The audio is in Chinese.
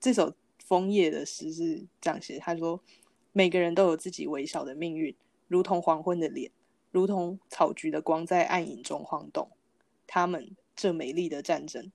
这首枫叶的诗是这样写他说每个人都有自己微小的命运如同黄昏的脸如同草菊的光在暗影中晃动。他们这美丽的战争